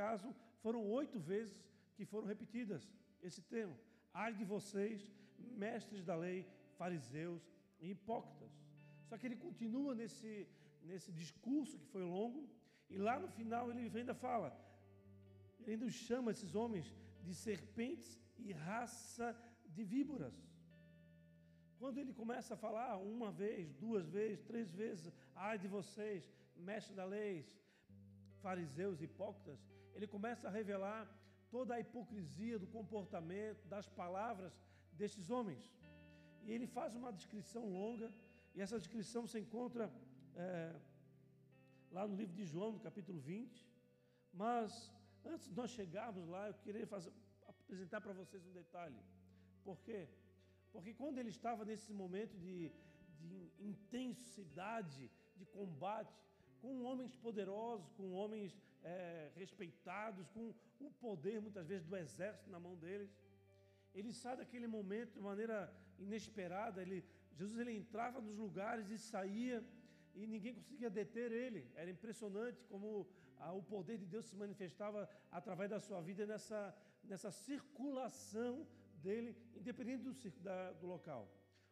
caso, foram oito vezes que foram repetidas esse termo. Ai de vocês, mestres da lei, fariseus e hipócritas. Só que ele continua nesse, nesse discurso que foi longo, e lá no final ele ainda fala, ele ainda chama esses homens de serpentes e raça de víboras. Quando ele começa a falar uma vez, duas vezes, três vezes, ai de vocês, mestre da lei, fariseus hipócritas, ele começa a revelar toda a hipocrisia do comportamento, das palavras destes homens. E ele faz uma descrição longa, e essa descrição se encontra é, lá no livro de João, no capítulo 20. Mas antes de nós chegarmos lá, eu queria fazer, apresentar para vocês um detalhe. Por quê? Porque quando ele estava nesse momento de, de intensidade, de combate, com homens poderosos, com homens é, respeitados, com o poder muitas vezes do exército na mão deles, ele sai daquele momento de maneira inesperada. Ele, Jesus ele entrava nos lugares e saía e ninguém conseguia deter ele. Era impressionante como ah, o poder de Deus se manifestava através da sua vida nessa, nessa circulação dele, independente do, da, do local.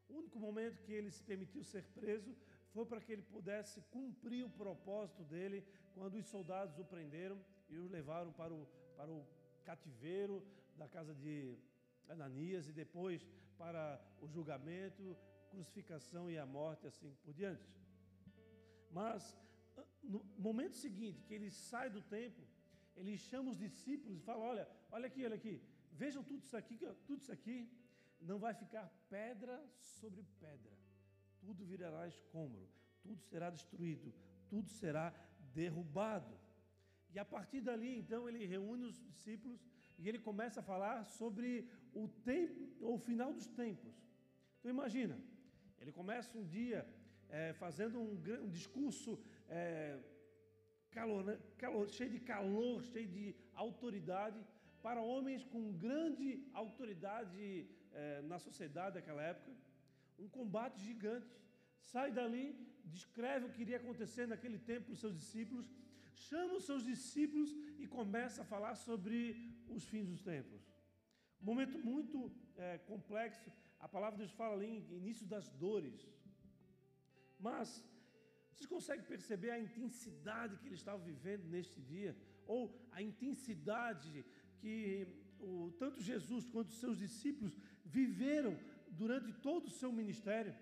O único momento que ele se permitiu ser preso foi para que ele pudesse cumprir o propósito dele quando os soldados o prenderam e o levaram para o, para o cativeiro da casa de Ananias e depois para o julgamento, crucificação e a morte, assim por diante. Mas no momento seguinte, que ele sai do templo, ele chama os discípulos e fala: Olha, olha aqui, olha aqui, vejam tudo isso aqui, tudo isso aqui não vai ficar pedra sobre pedra, tudo virará escombro, tudo será destruído, tudo será derrubado. E a partir dali, então, ele reúne os discípulos e ele começa a falar sobre o tempo, o final dos tempos. Então imagina, ele começa um dia é, fazendo um, um discurso é, calor, calor, cheio de calor, cheio de autoridade, para homens com grande autoridade é, na sociedade daquela época, um combate gigante. Sai dali, descreve o que iria acontecer naquele tempo para os seus discípulos, chama os seus discípulos e começa a falar sobre os fins dos tempos. Um momento muito é, complexo, a palavra de Deus fala ali em início das dores. Mas vocês conseguem perceber a intensidade que ele estava vivendo neste dia? Ou a intensidade que o, tanto Jesus quanto os seus discípulos viveram durante todo o seu ministério?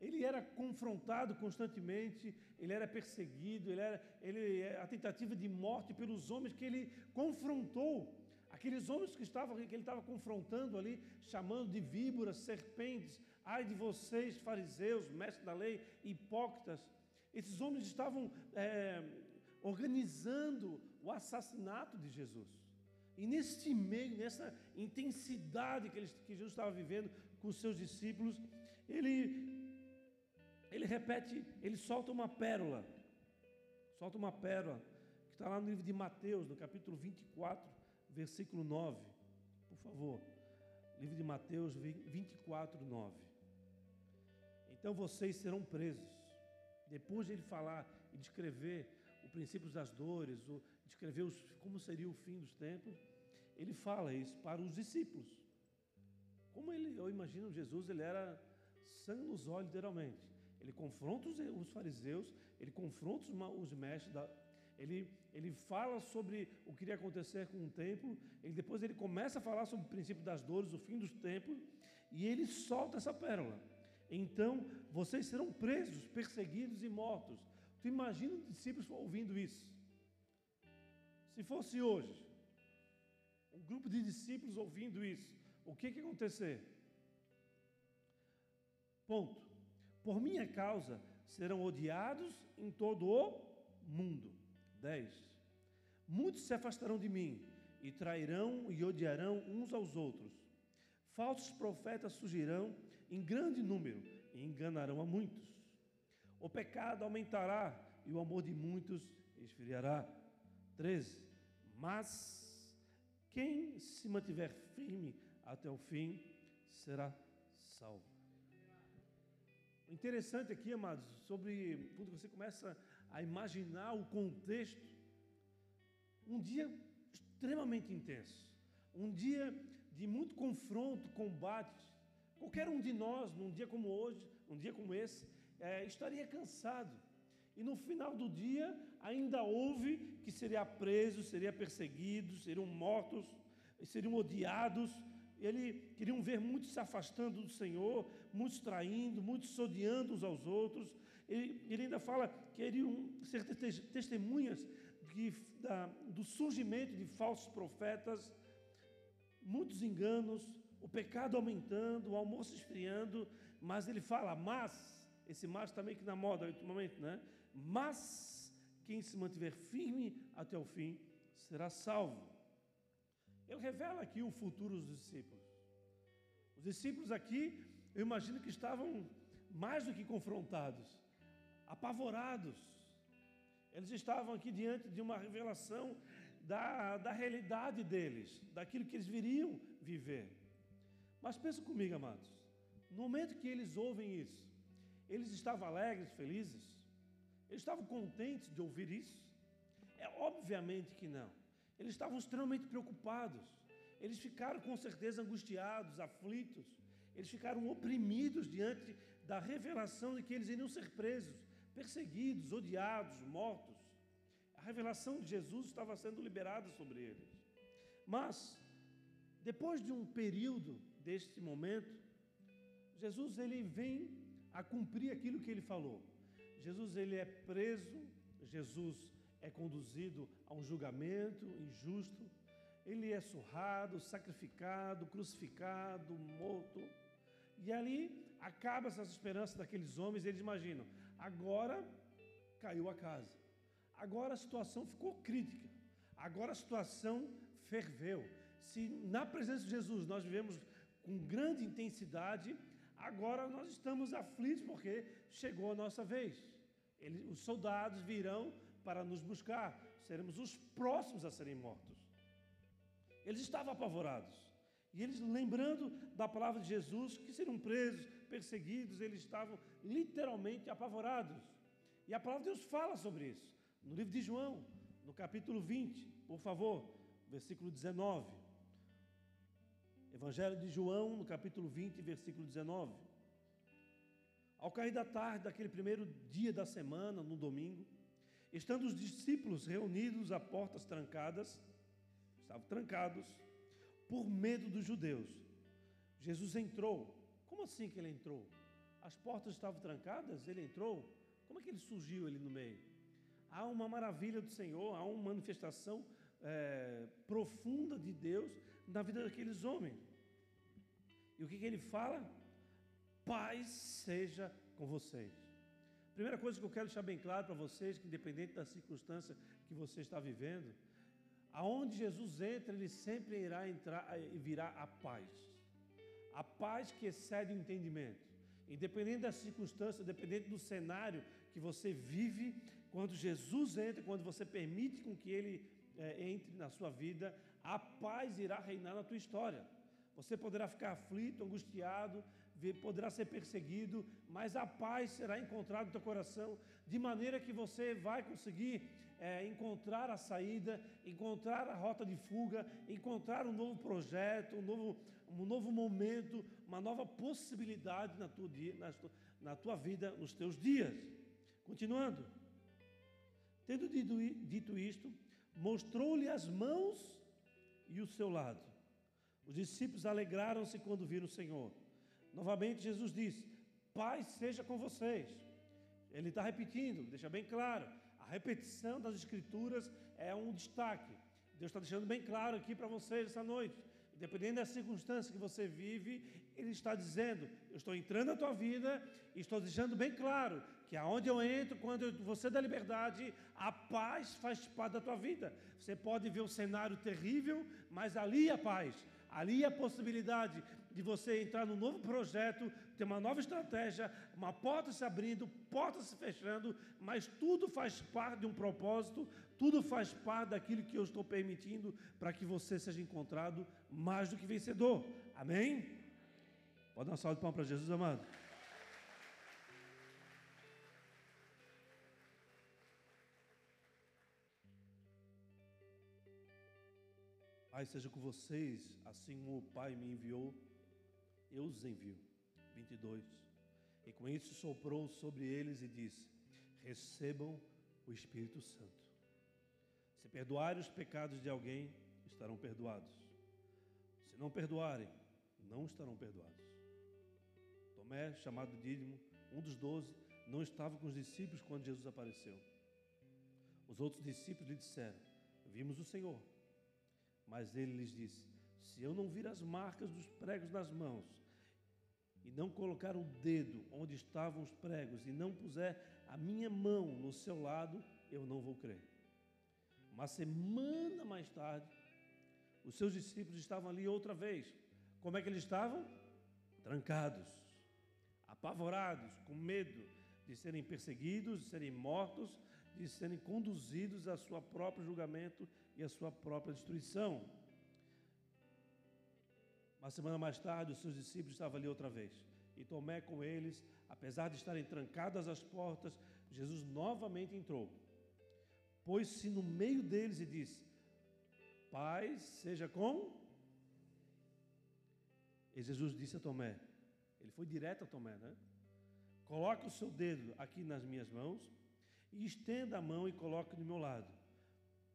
Ele era confrontado constantemente, ele era perseguido, ele era ele, a tentativa de morte pelos homens que ele confrontou. Aqueles homens que, estavam, que ele estava confrontando ali, chamando de víboras, serpentes, ai de vocês, fariseus, mestres da lei, hipócritas. Esses homens estavam é, organizando o assassinato de Jesus. E neste meio, nessa intensidade que, que Jesus estava vivendo com os seus discípulos, ele, ele repete, ele solta uma pérola. Solta uma pérola, que está lá no livro de Mateus, no capítulo 24, versículo 9. Por favor. Livro de Mateus 24, 9. Então vocês serão presos depois de ele falar e descrever o princípio das dores, o, descrever os, como seria o fim dos tempos, ele fala isso para os discípulos. Como ele, eu imagino Jesus, ele era sangue nos olhos, literalmente. Ele confronta os, os fariseus, ele confronta os, os mestres, da, ele, ele fala sobre o que iria acontecer com o templo, ele, depois ele começa a falar sobre o princípio das dores, o fim dos tempos, e ele solta essa pérola. Então vocês serão presos, perseguidos e mortos. Tu imagina os discípulos ouvindo isso? Se fosse hoje, um grupo de discípulos ouvindo isso, o que, que acontecer? Ponto. Por minha causa serão odiados em todo o mundo. 10. Muitos se afastarão de mim e trairão e odiarão uns aos outros. Falsos profetas surgirão em grande número e enganarão a muitos. O pecado aumentará e o amor de muitos esfriará. 13. Mas quem se mantiver firme até o fim será salvo. Interessante aqui, amados, sobre quando você começa a imaginar o contexto, um dia extremamente intenso, um dia de muito confronto, combate. Qualquer um de nós, num dia como hoje, num dia como esse, é, estaria cansado. E no final do dia, ainda houve que seria preso, seria perseguido, seriam mortos, seriam odiados. Ele queriam ver muitos se afastando do Senhor, muitos traindo, muitos odiando uns aos outros. Ele, ele ainda fala que queriam ser testemunhas de, da, do surgimento de falsos profetas, muitos enganos, o pecado aumentando, o almoço esfriando, mas ele fala, mas, esse mas também que na moda ultimamente, né? Mas quem se mantiver firme até o fim será salvo. Ele revela aqui o futuro dos discípulos. Os discípulos aqui, eu imagino que estavam mais do que confrontados, apavorados. Eles estavam aqui diante de uma revelação da, da realidade deles, daquilo que eles viriam viver. Mas pensa comigo, amados, no momento que eles ouvem isso, eles estavam alegres, felizes? Eles estavam contentes de ouvir isso? É obviamente que não. Eles estavam extremamente preocupados. Eles ficaram com certeza angustiados, aflitos. Eles ficaram oprimidos diante da revelação de que eles iriam ser presos, perseguidos, odiados, mortos. A revelação de Jesus estava sendo liberada sobre eles. Mas depois de um período deste momento, Jesus ele vem a cumprir aquilo que ele falou. Jesus ele é preso, Jesus é conduzido a um julgamento injusto, ele é surrado, sacrificado, crucificado, morto. E ali acaba essas esperanças daqueles homens, eles imaginam, agora caiu a casa. Agora a situação ficou crítica. Agora a situação ferveu. Se na presença de Jesus nós vivemos com grande intensidade, agora nós estamos aflitos porque chegou a nossa vez. Ele, os soldados virão para nos buscar, seremos os próximos a serem mortos. Eles estavam apavorados. E eles, lembrando da palavra de Jesus, que seriam presos, perseguidos, eles estavam literalmente apavorados. E a palavra de Deus fala sobre isso. No livro de João, no capítulo 20, por favor, versículo 19. Evangelho de João, no capítulo 20, versículo 19. Ao cair da tarde daquele primeiro dia da semana, no domingo, estando os discípulos reunidos a portas trancadas, estavam trancados, por medo dos judeus, Jesus entrou. Como assim que ele entrou? As portas estavam trancadas, ele entrou. Como é que ele surgiu ali no meio? Há uma maravilha do Senhor, há uma manifestação é, profunda de Deus na vida daqueles homens. E o que, que ele fala? Paz seja com vocês. Primeira coisa que eu quero deixar bem claro para vocês, que independente da circunstância que você está vivendo, aonde Jesus entra, ele sempre irá entrar e virá a paz. A paz que excede o entendimento. Independente da circunstância, independente do cenário que você vive, quando Jesus entra, quando você permite com que ele é, entre na sua vida, a paz irá reinar na tua história. Você poderá ficar aflito, angustiado, poderá ser perseguido, mas a paz será encontrada no teu coração, de maneira que você vai conseguir é, encontrar a saída, encontrar a rota de fuga, encontrar um novo projeto, um novo, um novo momento, uma nova possibilidade na tua, na, na tua vida, nos teus dias. Continuando. Tendo dito, dito isto, mostrou-lhe as mãos e o seu lado. Os discípulos alegraram-se quando viram o Senhor. Novamente, Jesus disse: Paz seja com vocês. Ele está repetindo, deixa bem claro. A repetição das Escrituras é um destaque. Deus está deixando bem claro aqui para vocês essa noite. Independente da circunstância que você vive, Ele está dizendo: Eu estou entrando na tua vida e estou deixando bem claro que aonde eu entro, quando você dá liberdade, a paz faz parte da tua vida. Você pode ver o cenário terrível, mas ali a paz, ali a possibilidade de você entrar num novo projeto, ter uma nova estratégia, uma porta se abrindo, porta se fechando, mas tudo faz parte de um propósito, tudo faz parte daquilo que eu estou permitindo para que você seja encontrado mais do que vencedor. Amém? Pode dar uma salva de palmas para Jesus, amado. Pai, seja com vocês, assim como o Pai me enviou, eu os envio. 22. E com isso soprou sobre eles e disse: Recebam o Espírito Santo. Se perdoarem os pecados de alguém, estarão perdoados. Se não perdoarem, não estarão perdoados. Tomé, chamado Dídimo, um dos doze, não estava com os discípulos quando Jesus apareceu. Os outros discípulos lhe disseram: Vimos o Senhor. Mas ele lhes disse: Se eu não vir as marcas dos pregos nas mãos, e não colocar o dedo onde estavam os pregos, e não puser a minha mão no seu lado, eu não vou crer. Uma semana mais tarde, os seus discípulos estavam ali outra vez. Como é que eles estavam? Trancados, apavorados, com medo de serem perseguidos, de serem mortos, de serem conduzidos a seu próprio julgamento e a sua própria destruição. Uma semana mais tarde, os seus discípulos estavam ali outra vez. E Tomé com eles, apesar de estarem trancadas as portas, Jesus novamente entrou. Pôs-se no meio deles e disse: Paz seja com. E Jesus disse a Tomé, ele foi direto a Tomé, né? Coloque o seu dedo aqui nas minhas mãos e estenda a mão e coloque do meu lado.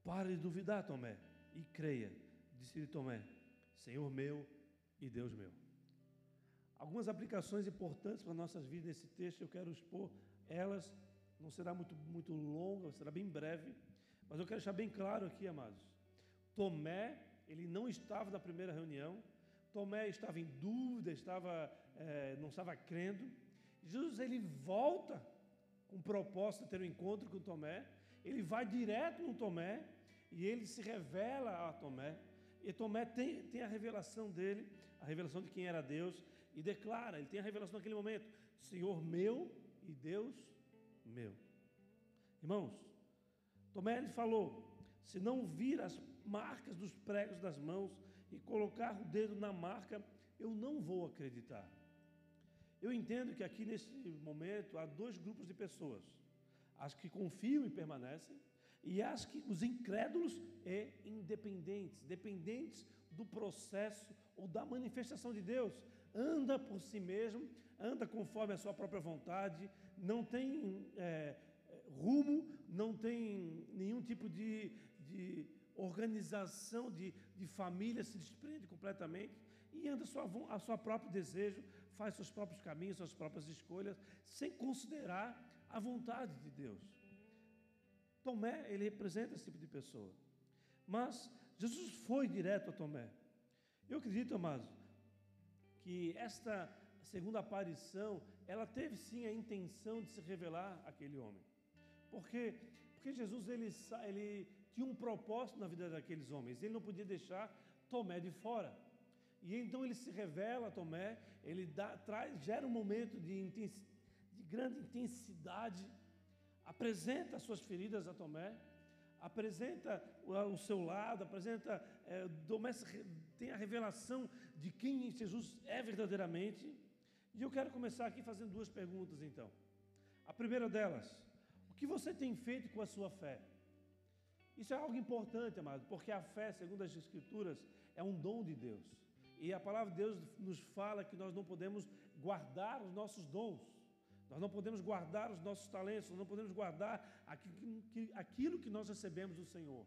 Pare de duvidar, Tomé, e creia. Disse-lhe Tomé: Senhor meu e Deus meu. Algumas aplicações importantes para nossas vidas nesse texto, eu quero expor elas. Não será muito, muito longa, será bem breve, mas eu quero deixar bem claro aqui, amados. Tomé, ele não estava na primeira reunião, Tomé estava em dúvida, estava, é, não estava crendo. Jesus ele volta com o propósito de ter um encontro com Tomé, ele vai direto no Tomé e ele se revela a Tomé. E Tomé tem, tem a revelação dele, a revelação de quem era Deus, e declara, ele tem a revelação naquele momento: Senhor meu e Deus meu. Irmãos, Tomé ele falou: se não vir as marcas dos pregos das mãos e colocar o dedo na marca, eu não vou acreditar. Eu entendo que aqui nesse momento há dois grupos de pessoas: as que confiam e permanecem, e as que os incrédulos e independentes, dependentes do processo ou da manifestação de Deus, anda por si mesmo, anda conforme a sua própria vontade, não tem é, rumo, não tem nenhum tipo de, de organização de, de família, se desprende completamente e anda a sua, a sua próprio desejo, faz seus próprios caminhos, suas próprias escolhas, sem considerar a vontade de Deus. Tomé, ele representa esse tipo de pessoa. Mas Jesus foi direto a Tomé. Eu acredito, amados, que esta segunda aparição, ela teve sim a intenção de se revelar àquele homem. Porque, porque Jesus ele, ele tinha um propósito na vida daqueles homens, ele não podia deixar Tomé de fora. E então ele se revela a Tomé, ele dá, traz, gera um momento de, de grande intensidade, apresenta as suas feridas a Tomé, apresenta o seu lado, apresenta, é, tem a revelação de quem Jesus é verdadeiramente. E eu quero começar aqui fazendo duas perguntas, então. A primeira delas, o que você tem feito com a sua fé? Isso é algo importante, amado, porque a fé, segundo as Escrituras, é um dom de Deus. E a palavra de Deus nos fala que nós não podemos guardar os nossos dons, nós não podemos guardar os nossos talentos, nós não podemos guardar aquilo que nós recebemos do Senhor.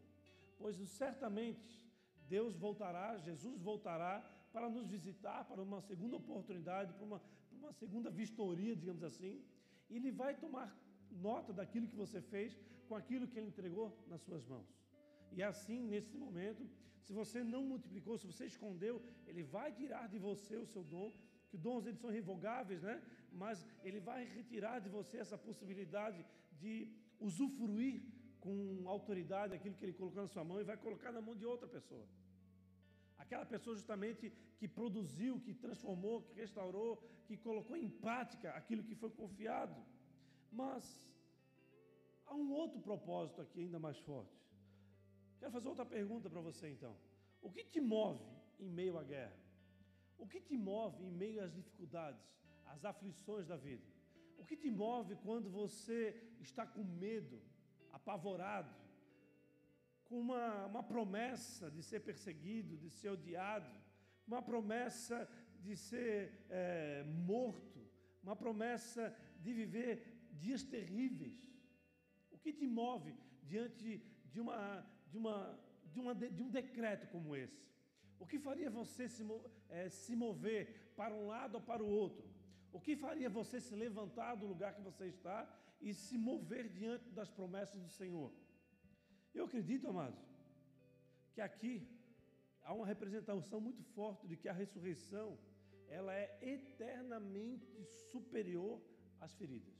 Pois certamente Deus voltará, Jesus voltará para nos visitar, para uma segunda oportunidade, para uma, para uma segunda vistoria, digamos assim, e Ele vai tomar nota daquilo que você fez com aquilo que Ele entregou nas suas mãos. E assim, nesse momento, se você não multiplicou, se você escondeu, Ele vai tirar de você o seu dom, que dons eles são revogáveis, né? Mas Ele vai retirar de você essa possibilidade de usufruir com autoridade aquilo que Ele colocou na sua mão e vai colocar na mão de outra pessoa. Aquela pessoa justamente que produziu, que transformou, que restaurou, que colocou em prática aquilo que foi confiado. Mas há um outro propósito aqui ainda mais forte. Quero fazer outra pergunta para você então. O que te move em meio à guerra? O que te move em meio às dificuldades, às aflições da vida? O que te move quando você está com medo, apavorado, com uma, uma promessa de ser perseguido, de ser odiado, uma promessa de ser é, morto, uma promessa de viver dias terríveis. O que te move diante de, uma, de, uma, de, uma, de um decreto como esse? O que faria você se, é, se mover para um lado ou para o outro? O que faria você se levantar do lugar que você está e se mover diante das promessas do Senhor? Eu acredito, amados, que aqui há uma representação muito forte de que a ressurreição ela é eternamente superior às feridas.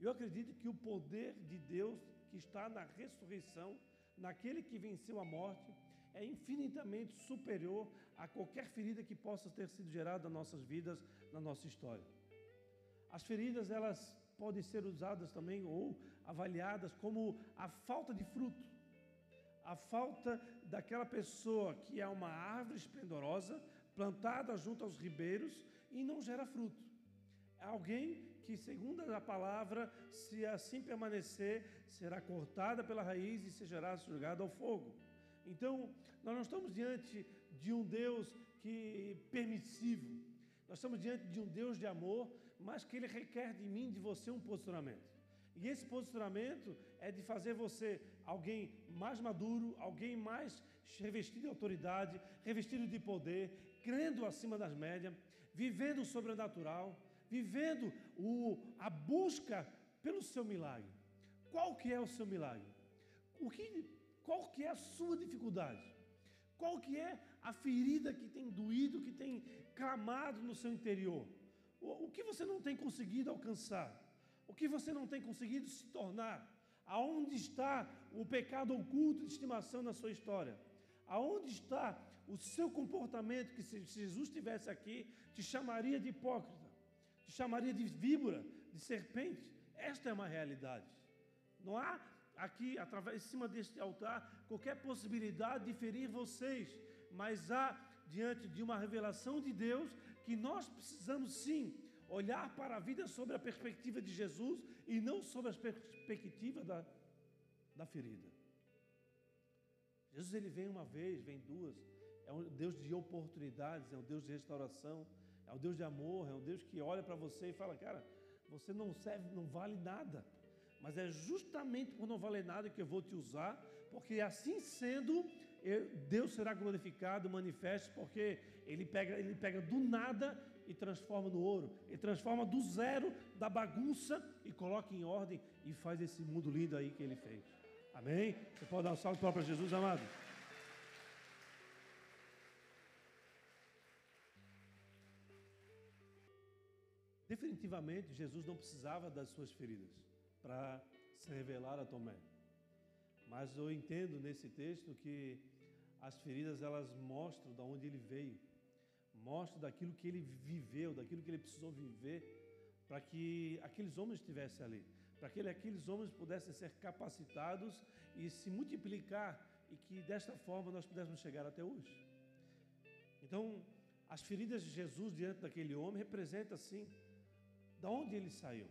Eu acredito que o poder de Deus que está na ressurreição, naquele que venceu a morte, é infinitamente superior a qualquer ferida que possa ter sido gerada nas nossas vidas, na nossa história. As feridas, elas podem ser usadas também ou avaliadas como a falta de fruto, a falta daquela pessoa que é uma árvore esplendorosa, plantada junto aos ribeiros e não gera fruto. Alguém que, segundo a palavra, se assim permanecer, será cortada pela raiz e será jogada ao fogo. Então, nós não estamos diante de um Deus que permissivo. Nós estamos diante de um Deus de amor, mas que ele requer de mim, de você, um posicionamento. E esse posicionamento é de fazer você alguém mais maduro, alguém mais revestido de autoridade, revestido de poder, crendo acima das médias, vivendo o sobrenatural, vivendo o, a busca pelo seu milagre. Qual que é o seu milagre? O que qual que é a sua dificuldade? Qual que é a ferida que tem doído, que tem clamado no seu interior? O, o que você não tem conseguido alcançar? O que você não tem conseguido se tornar? Aonde está o pecado oculto de estimação na sua história? Aonde está o seu comportamento que se Jesus estivesse aqui, te chamaria de hipócrita, te chamaria de víbora, de serpente? Esta é uma realidade. Não há aqui, através de cima deste altar, qualquer possibilidade de ferir vocês, mas há diante de uma revelação de Deus que nós precisamos sim olhar para a vida sobre a perspectiva de Jesus e não sobre a perspectiva da, da ferida. Jesus ele vem uma vez, vem duas, é um Deus de oportunidades, é um Deus de restauração, é um Deus de amor, é um Deus que olha para você e fala, cara, você não serve, não vale nada mas é justamente por não valer nada que eu vou te usar, porque assim sendo, eu, Deus será glorificado, manifesto, porque Ele pega, ele pega do nada e transforma no ouro, Ele transforma do zero, da bagunça e coloca em ordem e faz esse mundo lindo aí que Ele fez. Amém? Você pode dar um salve para Jesus, amado? Definitivamente, Jesus não precisava das suas feridas para se revelar a Tomé. Mas eu entendo nesse texto que as feridas elas mostram de onde ele veio, mostram daquilo que ele viveu, daquilo que ele precisou viver, para que aqueles homens estivessem ali, para que aqueles homens pudessem ser capacitados e se multiplicar e que desta forma nós pudéssemos chegar até hoje. Então, as feridas de Jesus diante daquele homem representam assim, da onde ele saiu.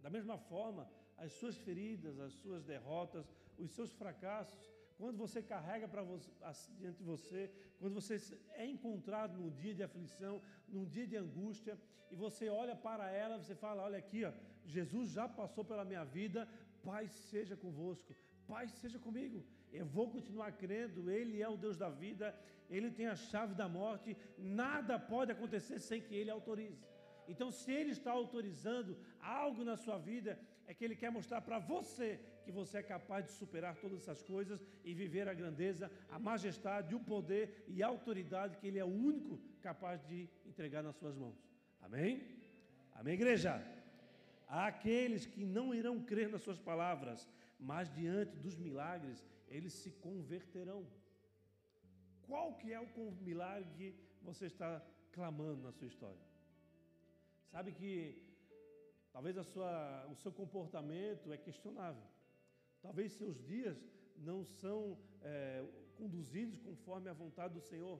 Da mesma forma, as suas feridas, as suas derrotas, os seus fracassos, quando você carrega para diante de você, quando você é encontrado num dia de aflição, num dia de angústia, e você olha para ela, você fala: Olha aqui, ó, Jesus já passou pela minha vida, Pai seja convosco, Pai seja comigo. Eu vou continuar crendo, Ele é o Deus da vida, Ele tem a chave da morte, nada pode acontecer sem que Ele autorize. Então, se Ele está autorizando algo na sua vida, é que Ele quer mostrar para você que você é capaz de superar todas essas coisas e viver a grandeza, a majestade, o poder e a autoridade que Ele é o único capaz de entregar nas suas mãos. Amém? Amém, igreja? Há aqueles que não irão crer nas suas palavras, mas diante dos milagres, eles se converterão. Qual que é o milagre que você está clamando na sua história? Sabe que talvez a sua, o seu comportamento é questionável. Talvez seus dias não são é, conduzidos conforme a vontade do Senhor.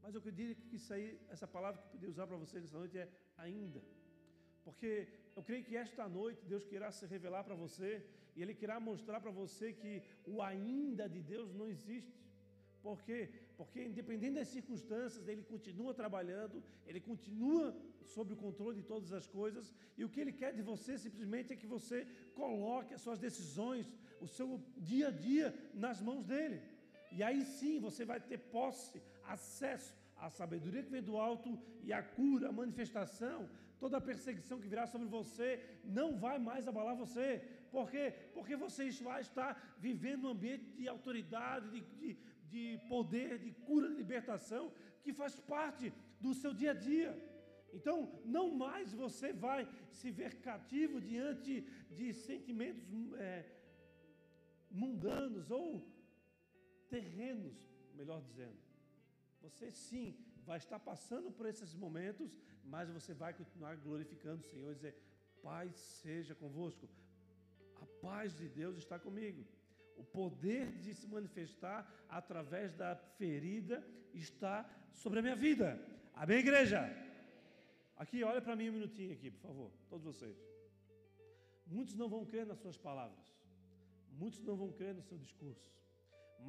Mas eu diria que isso aí, essa palavra que eu podia usar para você nessa noite é ainda. Porque eu creio que esta noite Deus queira se revelar para você e ele querá mostrar para você que o ainda de Deus não existe. Por quê? Porque, independente das circunstâncias, ele continua trabalhando, ele continua sob o controle de todas as coisas, e o que ele quer de você simplesmente é que você coloque as suas decisões, o seu dia a dia nas mãos dele. E aí sim você vai ter posse, acesso à sabedoria que vem do alto e a cura, a manifestação, toda a perseguição que virá sobre você não vai mais abalar você. Por quê? Porque você vai estar vivendo um ambiente de autoridade, de, de, de poder, de cura, de libertação, que faz parte do seu dia a dia. Então, não mais você vai se ver cativo diante de sentimentos é, mundanos ou terrenos, melhor dizendo. Você sim vai estar passando por esses momentos, mas você vai continuar glorificando o Senhor e dizer: Pai seja convosco, a paz de Deus está comigo. O poder de se manifestar através da ferida está sobre a minha vida. Amém, igreja? Aqui, olha para mim um minutinho aqui, por favor, todos vocês. Muitos não vão crer nas suas palavras. Muitos não vão crer no seu discurso.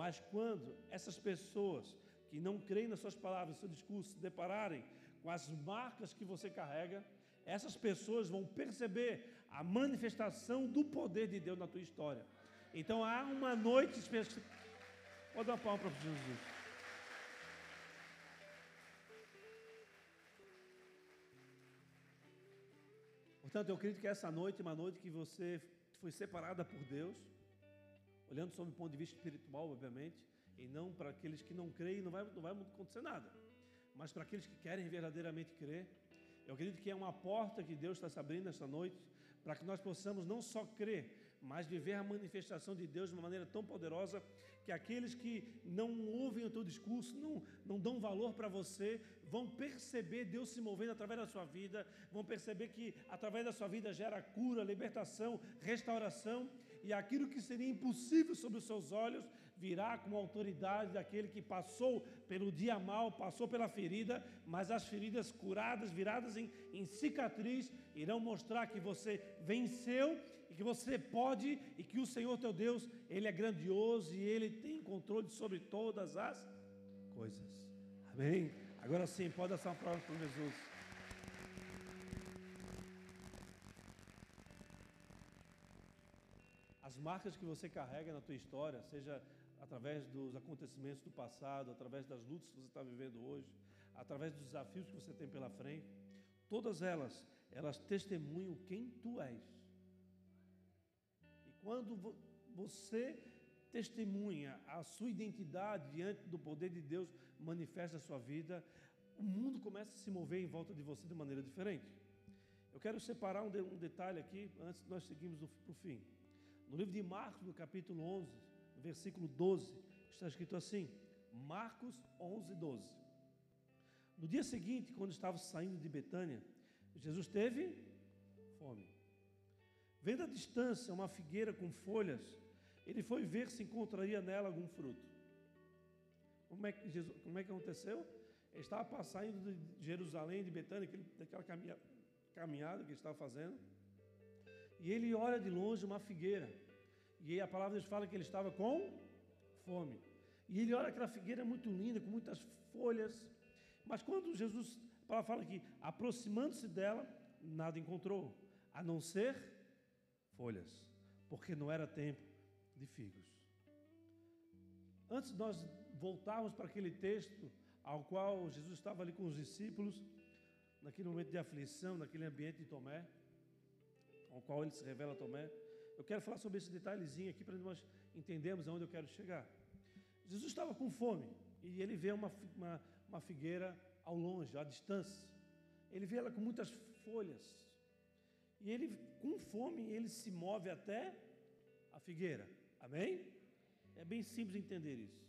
Mas quando essas pessoas que não creem nas suas palavras, no seu discurso, se depararem com as marcas que você carrega, essas pessoas vão perceber a manifestação do poder de Deus na tua história. Então há uma noite especial. Pode dar uma palma para Jesus. Portanto, eu acredito que essa noite é uma noite que você foi separada por Deus olhando sob o ponto de vista espiritual, obviamente, e não para aqueles que não creem, não vai, não vai acontecer nada. Mas para aqueles que querem verdadeiramente crer, eu acredito que é uma porta que Deus está se abrindo esta noite, para que nós possamos não só crer, mas viver a manifestação de Deus de uma maneira tão poderosa que aqueles que não ouvem o teu discurso, não, não dão valor para você, vão perceber Deus se movendo através da sua vida, vão perceber que através da sua vida gera cura, libertação, restauração, e aquilo que seria impossível sobre os seus olhos virá com a autoridade daquele que passou pelo dia mal, passou pela ferida, mas as feridas curadas, viradas em, em cicatriz, irão mostrar que você venceu e que você pode e que o Senhor teu Deus, Ele é grandioso e Ele tem controle sobre todas as coisas. Amém? Agora sim, pode dar uma prova para Jesus. As marcas que você carrega na tua história, seja através dos acontecimentos do passado, através das lutas que você está vivendo hoje, através dos desafios que você tem pela frente, todas elas, elas testemunham quem tu és. Quando você testemunha a sua identidade diante do poder de Deus, manifesta a sua vida, o mundo começa a se mover em volta de você de maneira diferente. Eu quero separar um, de, detalhe aqui, antes de nós seguirmos para o fim. No livro de Marcos, no capítulo 11, no versículo 12, está escrito assim: Marcos 11, 12. No dia seguinte, quando estava saindo de Betânia, Jesus teve fome. Vendo à distância uma figueira com folhas, ele foi ver se encontraria nela algum fruto. Como é que, Jesus, como é que aconteceu? Ele estava passando de Jerusalém, de Betânia, daquela caminhada que ele estava fazendo, e ele olha de longe uma figueira. E a palavra de Deus fala que ele estava com fome. E ele olha aquela figueira muito linda, com muitas folhas. Mas quando Jesus, a fala que aproximando-se dela, nada encontrou, a não ser folhas, porque não era tempo de figos. Antes de nós voltarmos para aquele texto ao qual Jesus estava ali com os discípulos, naquele momento de aflição, naquele ambiente de Tomé, ao qual ele se revela a Tomé, eu quero falar sobre esse detalhezinho aqui para nós entendermos aonde eu quero chegar. Jesus estava com fome e ele vê uma, uma, uma figueira ao longe, à distância. Ele vê ela com muitas folhas. E ele, com fome, ele se move até a figueira. Amém? É bem simples entender isso.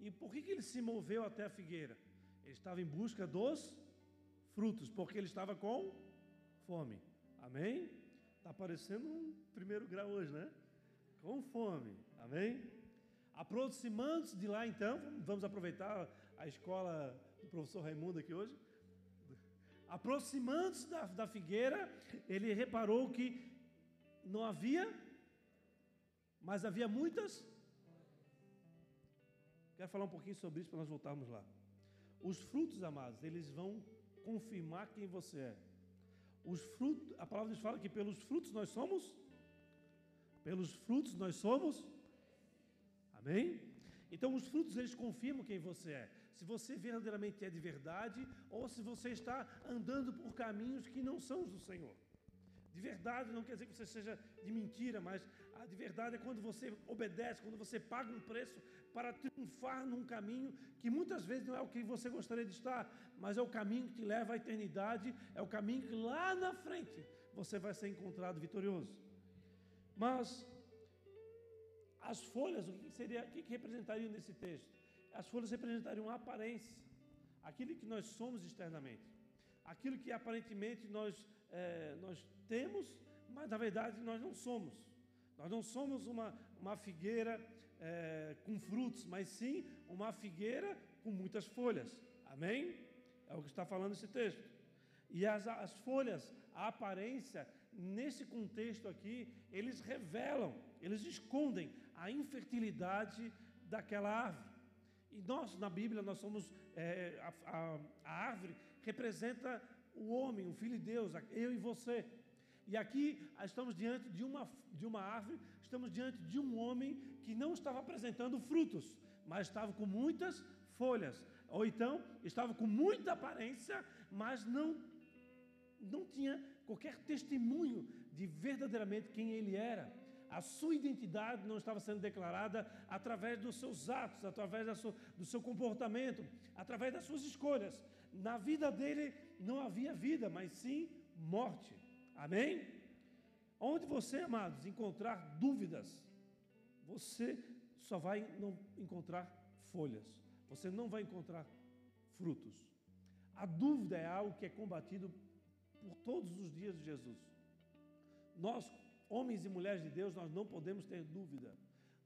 E por que, que ele se moveu até a figueira? Ele estava em busca dos frutos, porque ele estava com fome. Amém? Está parecendo um primeiro grau hoje, né? Com fome. Amém? Aproximando-se de lá, então, vamos aproveitar a escola do professor Raimundo aqui hoje. Aproximando-se da, da figueira, ele reparou que não havia mas havia muitas. Quero falar um pouquinho sobre isso para nós voltarmos lá. Os frutos, amados, eles vão confirmar quem você é. Os frutos, a palavra nos fala que pelos frutos nós somos. Pelos frutos nós somos. Amém? Então os frutos eles confirmam quem você é. Se você verdadeiramente é de verdade ou se você está andando por caminhos que não são os do Senhor. De verdade não quer dizer que você seja de mentira, mas a de verdade é quando você obedece, quando você paga um preço para triunfar num caminho que muitas vezes não é o que você gostaria de estar, mas é o caminho que te leva à eternidade, é o caminho que lá na frente você vai ser encontrado vitorioso. Mas as folhas, o que seria, o que representariam nesse texto? As folhas representariam a aparência, aquilo que nós somos externamente, aquilo que aparentemente nós, é, nós temos, mas na verdade nós não somos. Nós não somos uma, uma figueira é, com frutos, mas sim uma figueira com muitas folhas. Amém? É o que está falando esse texto. E as, as folhas, a aparência, nesse contexto aqui, eles revelam, eles escondem a infertilidade daquela árvore. E nós, na Bíblia, nós somos. É, a, a, a árvore representa o homem, o filho de Deus, eu e você. E aqui estamos diante de uma, de uma árvore, estamos diante de um homem que não estava apresentando frutos, mas estava com muitas folhas. Ou então estava com muita aparência, mas não, não tinha qualquer testemunho de verdadeiramente quem ele era. A sua identidade não estava sendo declarada através dos seus atos, através do seu comportamento, através das suas escolhas. Na vida dele não havia vida, mas sim morte. Amém? Onde você, amados, encontrar dúvidas, você só vai não encontrar folhas, você não vai encontrar frutos. A dúvida é algo que é combatido por todos os dias de Jesus. Nós, homens e mulheres de Deus, nós não podemos ter dúvida.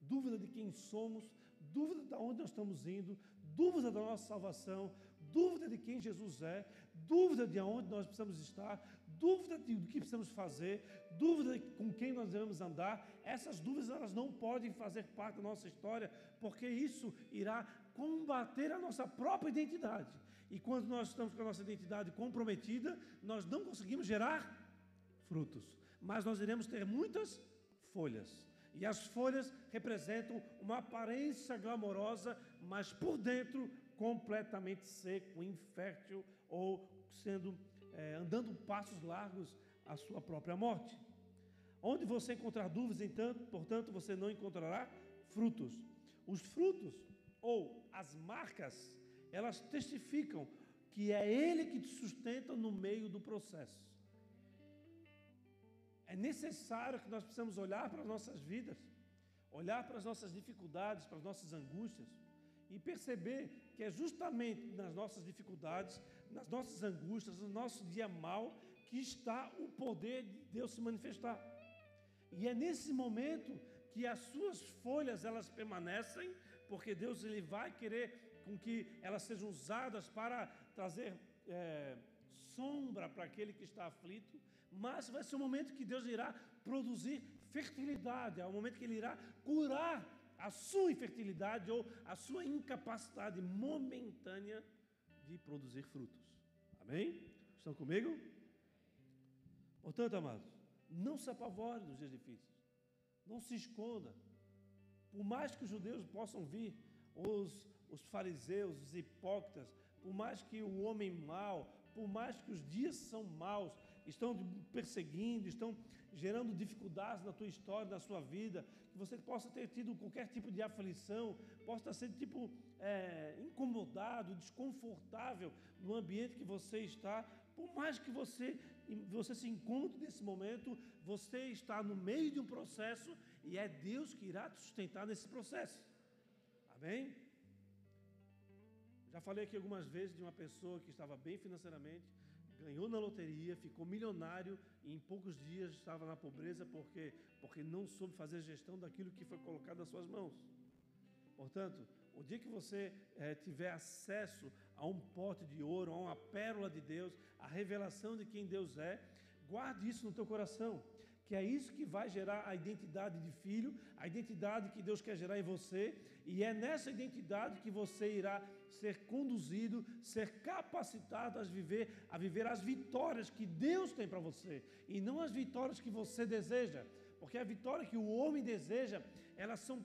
Dúvida de quem somos, dúvida de onde nós estamos indo, dúvida da nossa salvação, dúvida de quem Jesus é, dúvida de onde nós precisamos estar, dúvida do que precisamos fazer, dúvida com quem nós devemos andar, essas dúvidas elas não podem fazer parte da nossa história, porque isso irá combater a nossa própria identidade. E quando nós estamos com a nossa identidade comprometida, nós não conseguimos gerar frutos, mas nós iremos ter muitas folhas. E as folhas representam uma aparência glamourosa, mas por dentro completamente seco, infértil ou sendo é, andando passos largos à sua própria morte. Onde você encontrar dúvidas, então, portanto, você não encontrará frutos. Os frutos ou as marcas, elas testificam que é Ele que te sustenta no meio do processo. É necessário que nós precisamos olhar para as nossas vidas, olhar para as nossas dificuldades, para as nossas angústias e perceber que é justamente nas nossas dificuldades, nas nossas angústias, no nosso dia mal, que está o poder de Deus se manifestar. E é nesse momento que as suas folhas elas permanecem, porque Deus ele vai querer com que elas sejam usadas para trazer é, sombra para aquele que está aflito, mas vai ser o momento que Deus irá produzir fertilidade, é o momento que Ele irá curar a sua infertilidade ou a sua incapacidade momentânea de produzir frutos. Amém? Estão comigo? Portanto, amados, não se apavore nos dias difíceis. Não se esconda. Por mais que os judeus possam vir, os, os fariseus, os hipócritas, por mais que o homem mau, por mais que os dias são maus, estão perseguindo, estão gerando dificuldades na tua história, na sua vida, que você possa ter tido qualquer tipo de aflição, possa ser tipo é, incomodado, desconfortável no ambiente que você está, por mais que você, você se encontre nesse momento, você está no meio de um processo e é Deus que irá te sustentar nesse processo. Amém? Já falei aqui algumas vezes de uma pessoa que estava bem financeiramente, ganhou na loteria, ficou milionário e em poucos dias estava na pobreza porque, porque não soube fazer gestão daquilo que foi colocado nas suas mãos. Portanto, o dia que você é, tiver acesso a um pote de ouro, a uma pérola de Deus, a revelação de quem Deus é, guarde isso no teu coração. que é isso que vai gerar a identidade de filho, a identidade que Deus quer gerar em você, e é nessa identidade que você irá ser conduzido, ser capacitado a viver, a viver as vitórias que Deus tem para você, e não as vitórias que você deseja, porque a vitória que o homem deseja, elas são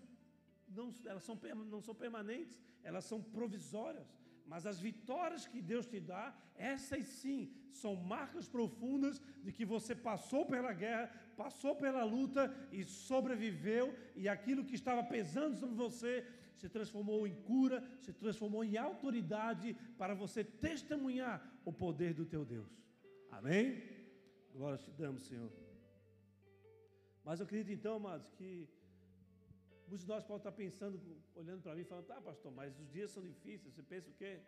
não, elas são, não são permanentes, elas são provisórias. Mas as vitórias que Deus te dá, essas sim, são marcas profundas de que você passou pela guerra, passou pela luta e sobreviveu, e aquilo que estava pesando sobre você se transformou em cura, se transformou em autoridade para você testemunhar o poder do teu Deus. Amém? Glória te damos, Senhor. Mas eu acredito então, amados, que muitos de nós podem estar pensando, olhando para mim, falando, tá, pastor, mas os dias são difíceis. Você pensa o quê?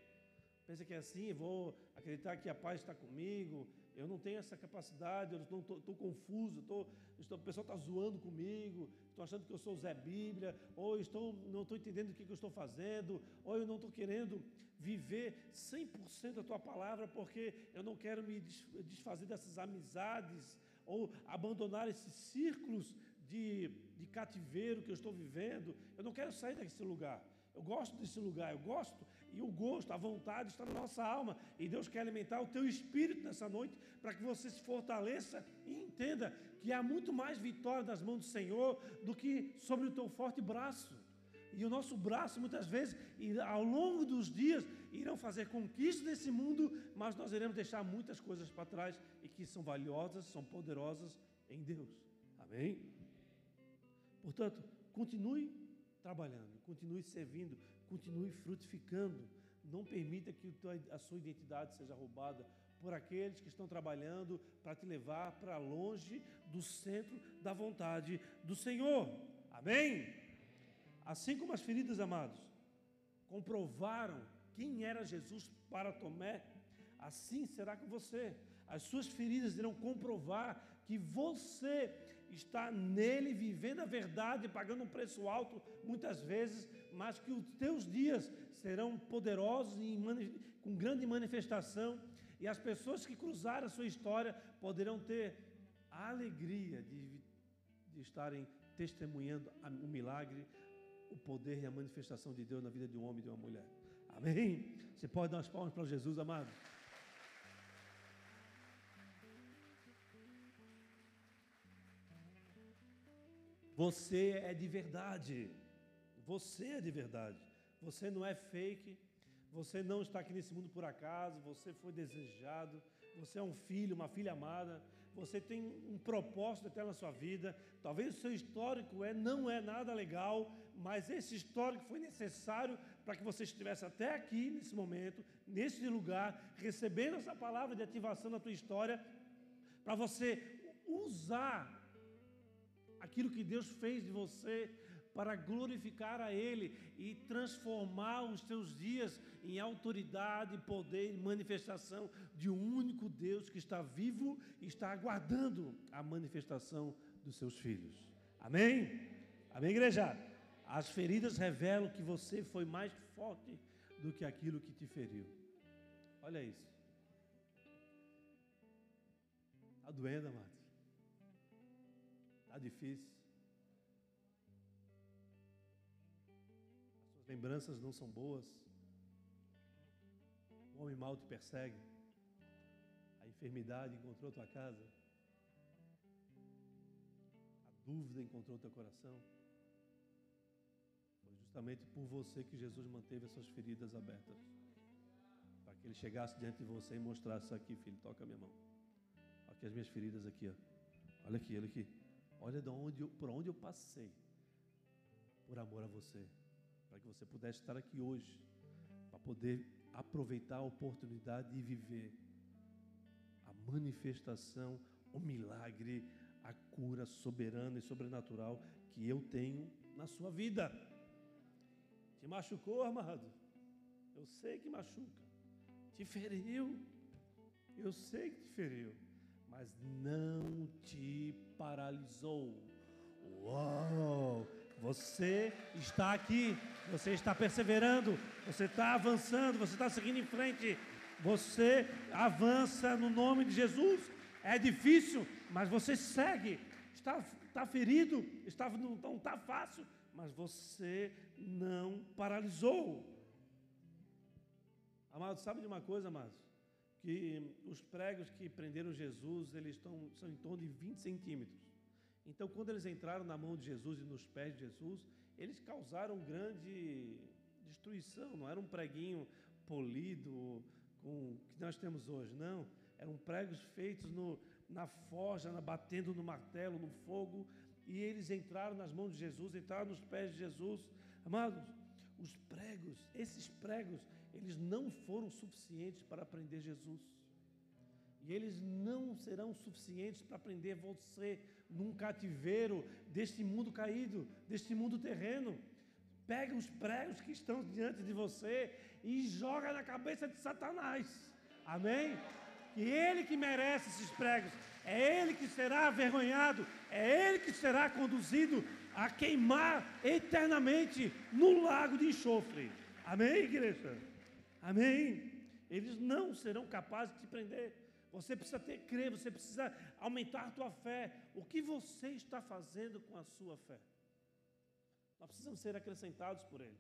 Pensa que é assim, vou acreditar que a paz está comigo, eu não tenho essa capacidade, eu estou confuso, tô, estou, o pessoal está zoando comigo, estou achando que eu sou Zé Bíblia, ou estou, não estou entendendo o que, que eu estou fazendo, ou eu não estou querendo viver 100% da tua palavra, porque eu não quero me desfazer dessas amizades, ou abandonar esses círculos de, de cativeiro que eu estou vivendo. Eu não quero sair desse lugar. Eu gosto desse lugar, eu gosto, e o gosto, a vontade está na nossa alma. E Deus quer alimentar o teu espírito nessa noite, para que você se fortaleça e entenda que há muito mais vitória das mãos do Senhor do que sobre o teu forte braço. E o nosso braço, muitas vezes, ao longo dos dias, irão fazer conquistas nesse mundo, mas nós iremos deixar muitas coisas para trás e que são valiosas, são poderosas em Deus. Amém? Portanto, continue trabalhando, continue servindo, continue frutificando. Não permita que a sua identidade seja roubada por aqueles que estão trabalhando para te levar para longe do centro da vontade do Senhor. Amém? Assim como as feridas, amados, comprovaram quem era Jesus para Tomé, assim será com você. As suas feridas irão comprovar que você está nele, vivendo a verdade, pagando um preço alto, muitas vezes, mas que os teus dias serão poderosos e com grande manifestação, e as pessoas que cruzaram a sua história poderão ter a alegria de, de estarem testemunhando o milagre, o poder e a manifestação de Deus na vida de um homem e de uma mulher. Amém? Você pode dar umas palmas para Jesus, amado? Você é de verdade. Você é de verdade. Você não é fake. Você não está aqui nesse mundo por acaso. Você foi desejado. Você é um filho, uma filha amada. Você tem um propósito até na sua vida. Talvez o seu histórico é, não é nada legal, mas esse histórico foi necessário para que você estivesse até aqui, nesse momento, nesse lugar, recebendo essa palavra de ativação na tua história, para você usar aquilo que Deus fez de você para glorificar a Ele e transformar os teus dias em autoridade, poder e manifestação de um único Deus que está vivo e está aguardando a manifestação dos seus filhos. Amém? Amém, igreja? As feridas revelam que você foi mais forte do que aquilo que te feriu. Olha isso. Está doendo, amado. Está difícil. Lembranças não são boas. O homem mal te persegue. A enfermidade encontrou tua casa. A dúvida encontrou teu coração. Foi justamente por você que Jesus manteve as suas feridas abertas. Para que ele chegasse diante de você e mostrasse aqui, filho, toca a minha mão. Aqui as minhas feridas aqui, ó. Olha aqui, olha aqui. Olha de onde por onde eu passei por amor a você, para que você pudesse estar aqui hoje, para poder aproveitar a oportunidade de viver a manifestação, o milagre, a cura soberana e sobrenatural que eu tenho na sua vida. Te machucou, amado? Eu sei que machuca. Te feriu? Eu sei que te feriu mas não te paralisou. Uau! Você está aqui, você está perseverando, você está avançando, você está seguindo em frente, você avança no nome de Jesus. É difícil, mas você segue, está, está ferido, está, não está fácil, mas você não paralisou. Amado, sabe de uma coisa, amados? Que os pregos que prenderam Jesus, eles estão, são em torno de 20 centímetros. Então, quando eles entraram na mão de Jesus e nos pés de Jesus, eles causaram grande destruição. Não era um preguinho polido com que nós temos hoje, não. Eram pregos feitos no, na forja, na, batendo no martelo, no fogo, e eles entraram nas mãos de Jesus, entraram nos pés de Jesus. Amados, os pregos, esses pregos, eles não foram suficientes para prender Jesus. E eles não serão suficientes para prender você num cativeiro deste mundo caído, deste mundo terreno. Pega os pregos que estão diante de você e joga na cabeça de Satanás. Amém? Que ele que merece esses pregos, é ele que será avergonhado, é ele que será conduzido a queimar eternamente no lago de enxofre. Amém, igreja? Amém? Eles não serão capazes de te prender. Você precisa ter crer, você precisa aumentar a tua fé. O que você está fazendo com a sua fé? Nós precisamos ser acrescentados por Ele.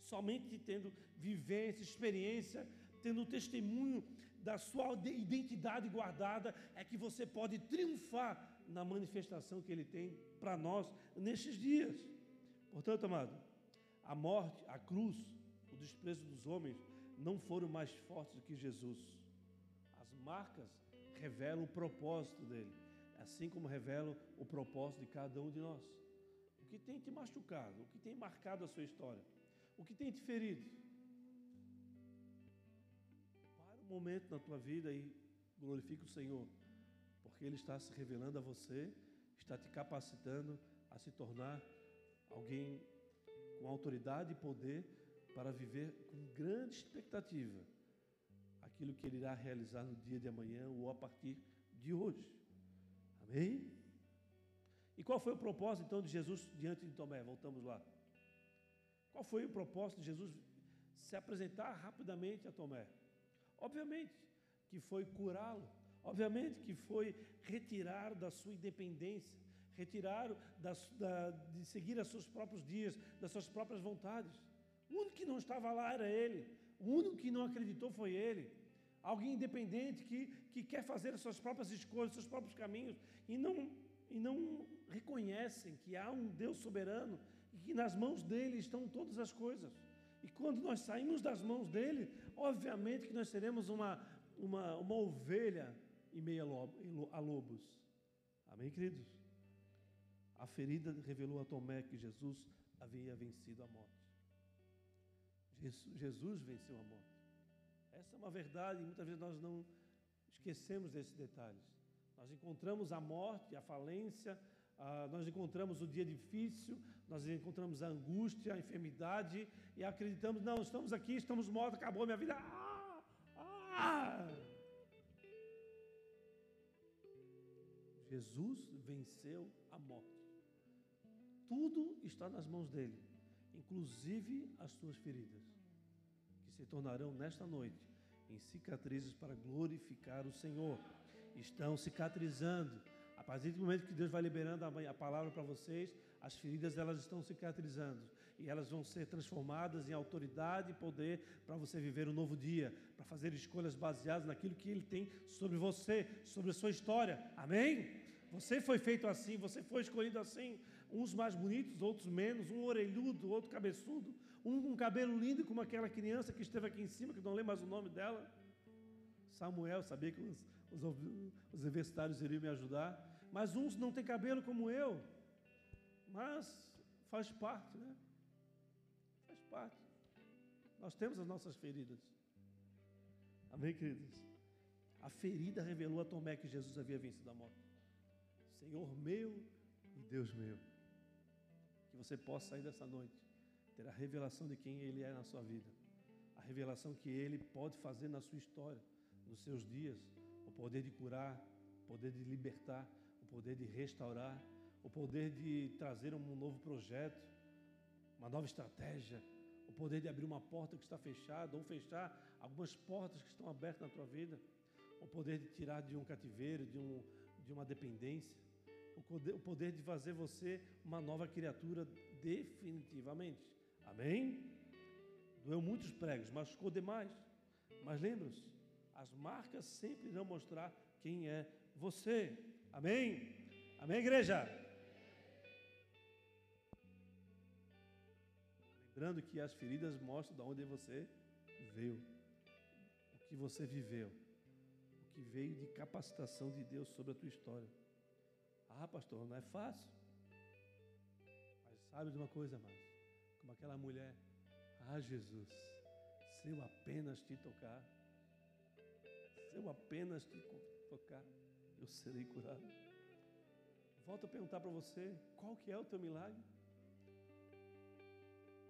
Somente tendo vivência, experiência, tendo testemunho da sua identidade guardada, é que você pode triunfar na manifestação que Ele tem para nós nestes dias. Portanto, amado, a morte, a cruz, o desprezo dos homens não foram mais fortes do que Jesus. As marcas revelam o propósito dele, assim como revelam o propósito de cada um de nós. O que tem te machucado, o que tem marcado a sua história, o que tem te ferido. Para um momento na tua vida e glorifique o Senhor, porque Ele está se revelando a você, está te capacitando a se tornar alguém com autoridade e poder para viver com grande expectativa aquilo que ele irá realizar no dia de amanhã ou a partir de hoje. Amém? E qual foi o propósito então de Jesus diante de Tomé? Voltamos lá. Qual foi o propósito de Jesus se apresentar rapidamente a Tomé? Obviamente que foi curá-lo, obviamente que foi retirar da sua independência, retirar da, da, de seguir os seus próprios dias, das suas próprias vontades. O único que não estava lá era ele, o único que não acreditou foi ele. Alguém independente que, que quer fazer as suas próprias escolhas, seus próprios caminhos, e não, e não reconhecem que há um Deus soberano e que nas mãos dele estão todas as coisas. E quando nós saímos das mãos dele, obviamente que nós seremos uma, uma, uma ovelha em meio a lobos. Amém, queridos? A ferida revelou a Tomé que Jesus havia vencido a morte. Jesus venceu a morte. Essa é uma verdade e muitas vezes nós não esquecemos desses detalhes. Nós encontramos a morte, a falência, nós encontramos o dia difícil, nós encontramos a angústia, a enfermidade e acreditamos, não, estamos aqui, estamos mortos, acabou minha vida. Ah, ah. Jesus venceu a morte. Tudo está nas mãos dele, inclusive as suas feridas, que se tornarão nesta noite em cicatrizes para glorificar o Senhor. Estão cicatrizando. A partir do momento que Deus vai liberando a palavra para vocês, as feridas elas estão cicatrizando e elas vão ser transformadas em autoridade e poder para você viver um novo dia, para fazer escolhas baseadas naquilo que Ele tem sobre você, sobre a sua história. Amém? Você foi feito assim, você foi escolhido assim. Uns mais bonitos, outros menos, um orelhudo, outro cabeçudo, um com cabelo lindo como aquela criança que esteve aqui em cima, que não lembro mais o nome dela. Samuel, sabia que os, os, os universitários iriam me ajudar. Mas uns não têm cabelo como eu. Mas faz parte, né? Faz parte. Nós temos as nossas feridas. Amém, queridos? A ferida revelou a Tomé que Jesus havia vencido a morte. Senhor meu e Deus meu. Que você possa sair dessa noite ter a revelação de quem Ele é na sua vida, a revelação que Ele pode fazer na sua história, nos seus dias, o poder de curar, o poder de libertar, o poder de restaurar, o poder de trazer um novo projeto, uma nova estratégia, o poder de abrir uma porta que está fechada ou fechar algumas portas que estão abertas na tua vida, o poder de tirar de um cativeiro, de, um, de uma dependência, o o poder de fazer você uma nova criatura definitivamente. Amém? Doeu muitos pregos, machucou demais. Mas lembre-se, as marcas sempre irão mostrar quem é você. Amém? Amém, igreja? Lembrando que as feridas mostram de onde você veio, o que você viveu, o que veio de capacitação de Deus sobre a tua história. Ah, pastor, não é fácil. Mas sabe de uma coisa, mais? Como aquela mulher, ah, Jesus, se eu apenas te tocar, se eu apenas te tocar, eu serei curado. Volto a perguntar para você, qual que é o teu milagre?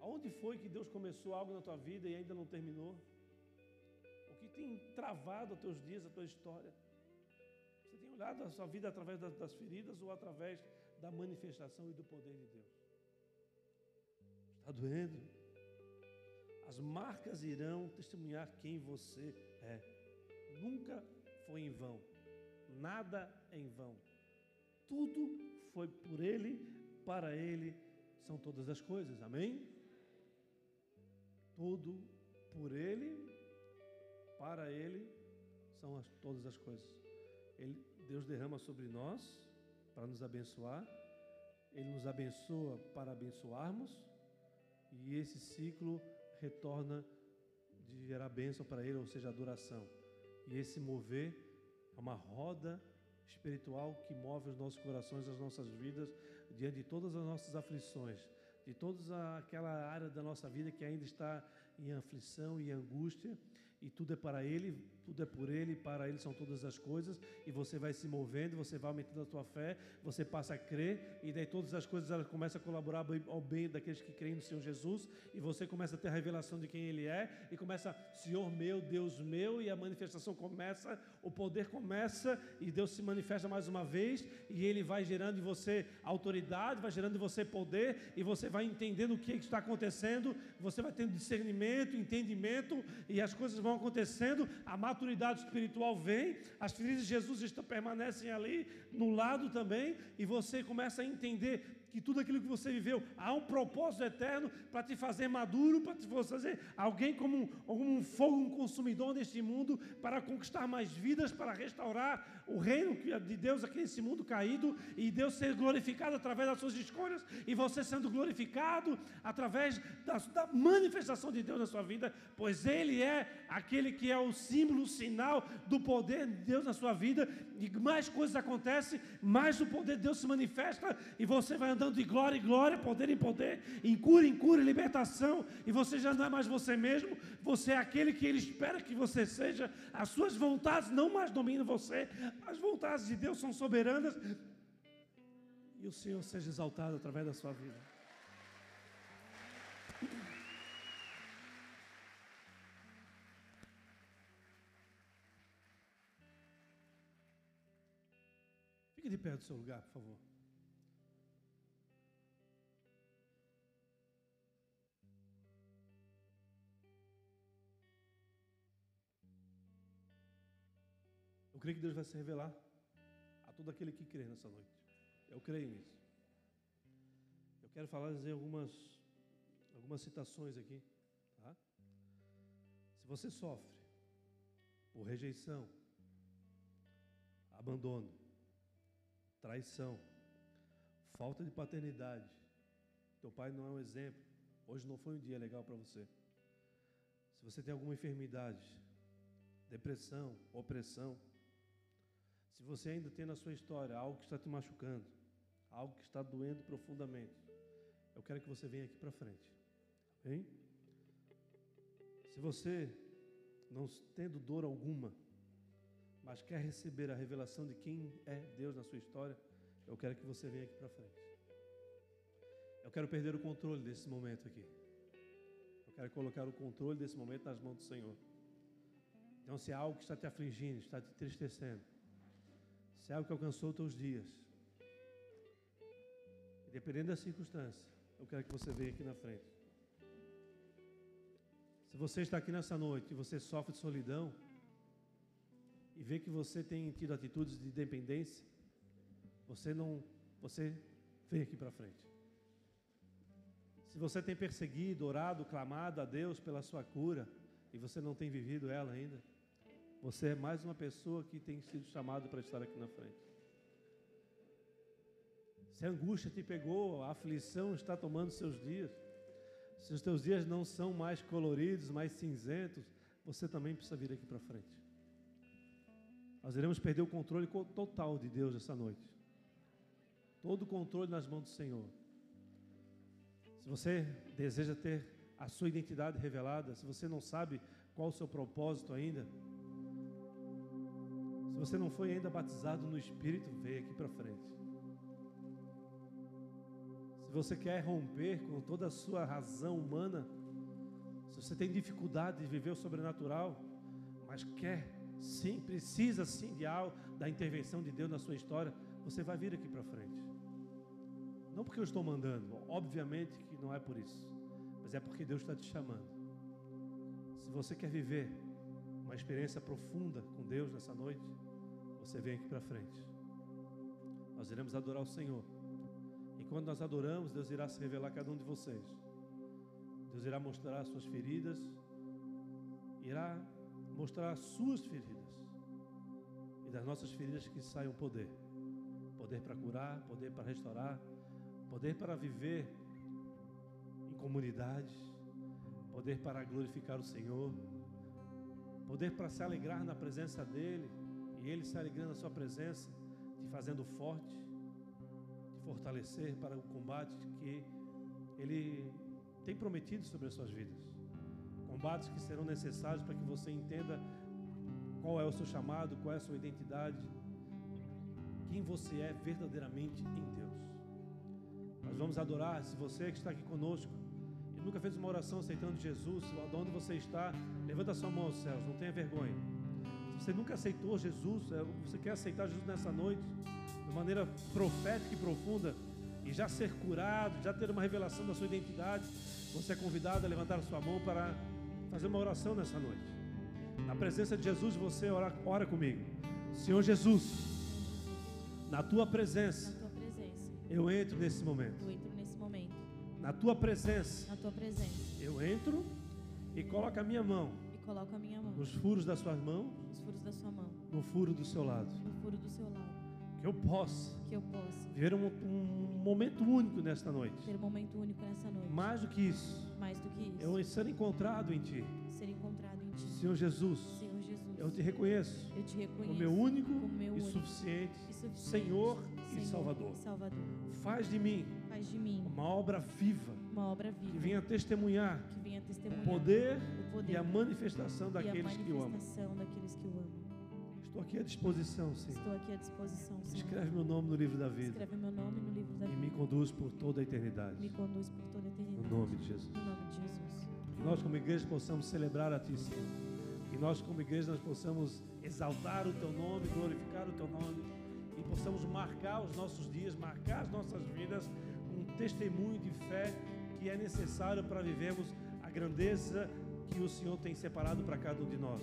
Aonde foi que Deus começou algo na tua vida e ainda não terminou? O que tem travado os teus dias, a tua história? Você tem olhado a sua vida através das, das feridas ou através da manifestação e do poder de Deus? Está doendo? As marcas irão testemunhar quem você é. Nunca foi em vão. Nada em vão. Tudo foi por Ele, para Ele são todas as coisas. Amém? tudo por Ele, para Ele são as, todas as coisas. Ele, Deus derrama sobre nós para nos abençoar, Ele nos abençoa para abençoarmos, e esse ciclo retorna de gerar bênção para Ele, ou seja, adoração. E esse mover é uma roda espiritual que move os nossos corações, as nossas vidas, diante de todas as nossas aflições de toda aquela área da nossa vida que ainda está em aflição e angústia, e tudo é para Ele, tudo é por Ele, para Ele são todas as coisas, e você vai se movendo, você vai aumentando a sua fé, você passa a crer, e daí todas as coisas elas começam a colaborar ao bem daqueles que creem no Senhor Jesus, e você começa a ter a revelação de quem Ele é, e começa, Senhor meu, Deus meu, e a manifestação começa, o poder começa, e Deus se manifesta mais uma vez, e Ele vai gerando em você autoridade, vai gerando em você poder, e você vai entendendo o que está acontecendo, você vai tendo discernimento, entendimento, e as coisas vão vão acontecendo, a maturidade espiritual vem, as feridas de Jesus estão, permanecem ali no lado também, e você começa a entender que tudo aquilo que você viveu há um propósito eterno para te fazer maduro, para te fazer alguém como um, um fogo um consumidor neste mundo, para conquistar mais vidas, para restaurar o reino de Deus aqui nesse mundo caído e Deus ser glorificado através das suas escolhas e você sendo glorificado através da, da manifestação de Deus na sua vida, pois Ele é aquele que é o símbolo, o sinal do poder de Deus na sua vida e mais coisas acontecem, mais o poder de Deus se manifesta e você vai andando de glória em glória, poder em poder, em cura em cura, em libertação, e você já não é mais você mesmo, você é aquele que Ele espera que você seja, as suas vontades não mais dominam você, as vontades de Deus são soberanas, e o Senhor seja exaltado através da sua vida. Fique de pé do seu lugar, por favor. Creio que Deus vai se revelar a todo aquele que crê nessa noite. Eu creio nisso. Eu quero falar, dizer algumas, algumas citações aqui. Tá? Se você sofre por rejeição, abandono, traição, falta de paternidade. Teu pai não é um exemplo. Hoje não foi um dia legal para você. Se você tem alguma enfermidade, depressão, opressão, se você ainda tem na sua história algo que está te machucando, algo que está doendo profundamente, eu quero que você venha aqui para frente. Amém? Se você não tendo dor alguma, mas quer receber a revelação de quem é Deus na sua história, eu quero que você venha aqui para frente. Eu quero perder o controle desse momento aqui. Eu quero colocar o controle desse momento nas mãos do Senhor. Então, se há algo que está te afligindo, está te entristecendo, se há algo que alcançou os teus dias, dependendo da circunstância, eu quero que você venha aqui na frente. Se você está aqui nessa noite e você sofre de solidão, e vê que você tem tido atitudes de dependência, você não você vem aqui para frente. Se você tem perseguido, orado, clamado a Deus pela sua cura e você não tem vivido ela ainda, você é mais uma pessoa que tem sido chamado para estar aqui na frente. Se a angústia te pegou, a aflição está tomando seus dias, se os teus dias não são mais coloridos, mais cinzentos, você também precisa vir aqui para frente. Nós iremos perder o controle total de Deus essa noite. Todo o controle nas mãos do Senhor. Se você deseja ter a sua identidade revelada, se você não sabe qual o seu propósito ainda, se você não foi ainda batizado no Espírito, venha aqui para frente. Se você quer romper com toda a sua razão humana, se você tem dificuldade de viver o sobrenatural, mas quer sim, precisa sim de algo, da intervenção de Deus na sua história, você vai vir aqui para frente. Não porque eu estou mandando, obviamente que não é por isso, mas é porque Deus está te chamando. Se você quer viver uma experiência profunda com Deus nessa noite, você vem aqui para frente. Nós iremos adorar o Senhor. E quando nós adoramos, Deus irá se revelar a cada um de vocês. Deus irá mostrar as suas feridas, irá mostrar as suas feridas. E das nossas feridas que saiam poder. Poder para curar, poder para restaurar, poder para viver em comunidade, poder para glorificar o Senhor, poder para se alegrar na presença dEle e Ele se alegrando na Sua presença, te fazendo forte, te fortalecer para o combate que Ele tem prometido sobre as suas vidas. Combates que serão necessários para que você entenda qual é o seu chamado, qual é a sua identidade, quem você é verdadeiramente em Deus. Nós vamos adorar. Se você que está aqui conosco e nunca fez uma oração aceitando Jesus, de onde você está, levanta sua mão aos céus, não tenha vergonha. Você nunca aceitou Jesus, é, você quer aceitar Jesus nessa noite, de maneira profética e profunda, e já ser curado, já ter uma revelação da sua identidade, você é convidado a levantar a sua mão para fazer uma oração nessa noite. Na presença de Jesus, você ora, ora comigo. Senhor Jesus, na tua presença, eu entro nesse momento. Eu entro nesse momento. Na tua presença. Na tua presença. Eu entro e coloco a minha mão. Coloco a minha mão. Nos furos das suas mãos. Nos furos da sua mão. No furo do seu lado. No furo do seu lado. Que eu possa. Que eu possa. Viver um, um momento único nesta noite. Ter um momento único nessa noite. Mais do que isso. Mais do que isso. Eu ser encontrado em ti. Ser encontrado em ti. Senhor Jesus. Senhor Jesus. Eu te reconheço. Eu te reconheço. Como meu único como meu e, suficiente, e suficiente Senhor, Senhor e Salvador. Salvador. Faz de mim. Faz de mim uma obra viva. Uma obra viva. Que venha testemunhar. Que venha testemunhar o poder, o poder e a manifestação daqueles a manifestação que daqueles que eu amo. Estou aqui à disposição, Senhor. Estou aqui à disposição, Senhor. Escreve meu nome no livro da vida. Escreve meu nome no livro da vida. E me conduz por toda a eternidade. Me conduz por toda a eternidade. No nome de Jesus. No nome de Jesus. Que nós como igreja possamos celebrar a Ti, Senhor. Que nós como igreja nós possamos exaltar o Teu nome, glorificar o Teu nome e possamos marcar os nossos dias, marcar as nossas vidas com um testemunho de fé que é necessário para vivermos a grandeza que o Senhor tem separado para cada um de nós.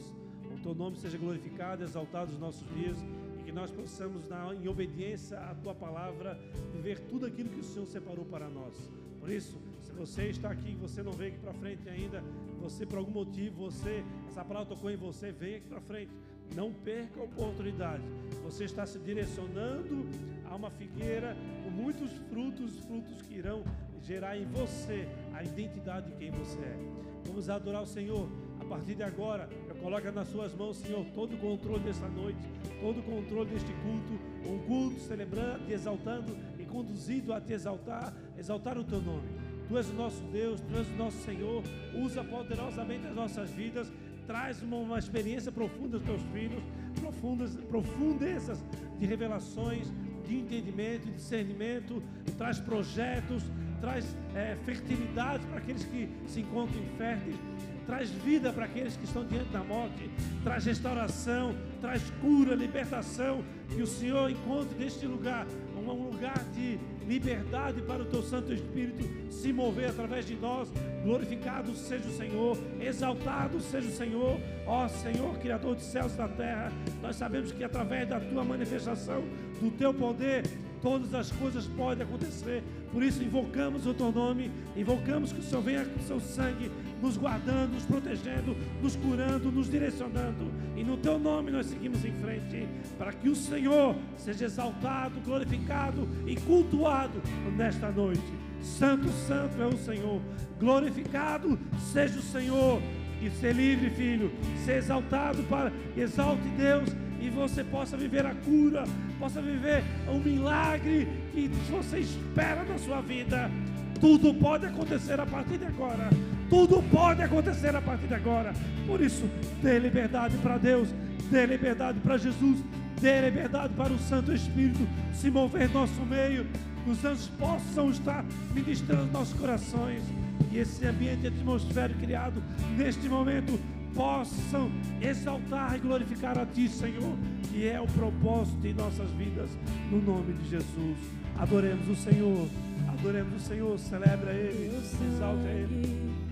O teu nome seja glorificado, exaltado nos nossos dias e que nós possamos, na, em obediência à tua palavra, viver tudo aquilo que o Senhor separou para nós. Por isso, se você está aqui e você não veio aqui para frente ainda, você por algum motivo, você, essa palavra tocou em você, venha aqui para frente. Não perca a oportunidade. Você está se direcionando a uma figueira com muitos frutos, frutos que irão gerar em você a identidade de quem você é. Vamos adorar o Senhor. A partir de agora, eu coloco nas suas mãos, Senhor, todo o controle dessa noite, todo o controle deste culto, um culto celebrando, exaltando e conduzido a te exaltar, exaltar o teu nome. Tu és o nosso Deus, Tu és o nosso Senhor, usa poderosamente as nossas vidas, traz uma, uma experiência profunda dos teus filhos, profundas, profundezas de revelações, de entendimento, discernimento, traz projetos, traz é, fertilidade para aqueles que se encontram inférteis, traz vida para aqueles que estão diante da morte, traz restauração, traz cura, libertação, que o Senhor encontre neste lugar um lugar de liberdade para o teu Santo Espírito se mover através de nós. Glorificado seja o Senhor, exaltado seja o Senhor, ó Senhor, Criador dos céus e da terra. Nós sabemos que através da tua manifestação, do teu poder, todas as coisas podem acontecer. Por isso invocamos o teu nome, invocamos que o Senhor venha com o seu sangue, nos guardando, nos protegendo, nos curando, nos direcionando. E no teu nome nós seguimos em frente, para que o Senhor seja exaltado, glorificado e cultuado nesta noite. Santo, santo é o Senhor. Glorificado seja o Senhor. E ser livre, filho. Ser exaltado para exalte Deus e você possa viver a cura, possa viver um milagre que você espera na sua vida. Tudo pode acontecer a partir de agora. Tudo pode acontecer a partir de agora. Por isso, dê liberdade para Deus, dê liberdade para Jesus, dê liberdade para o Santo Espírito se mover em nosso meio. Os anjos possam estar ministrando nossos corações. E esse ambiente atmosférico criado neste momento possam exaltar e glorificar a Ti, Senhor, que é o propósito de nossas vidas, no nome de Jesus. Adoremos o Senhor, adoremos o Senhor, celebra Ele, exalta Ele.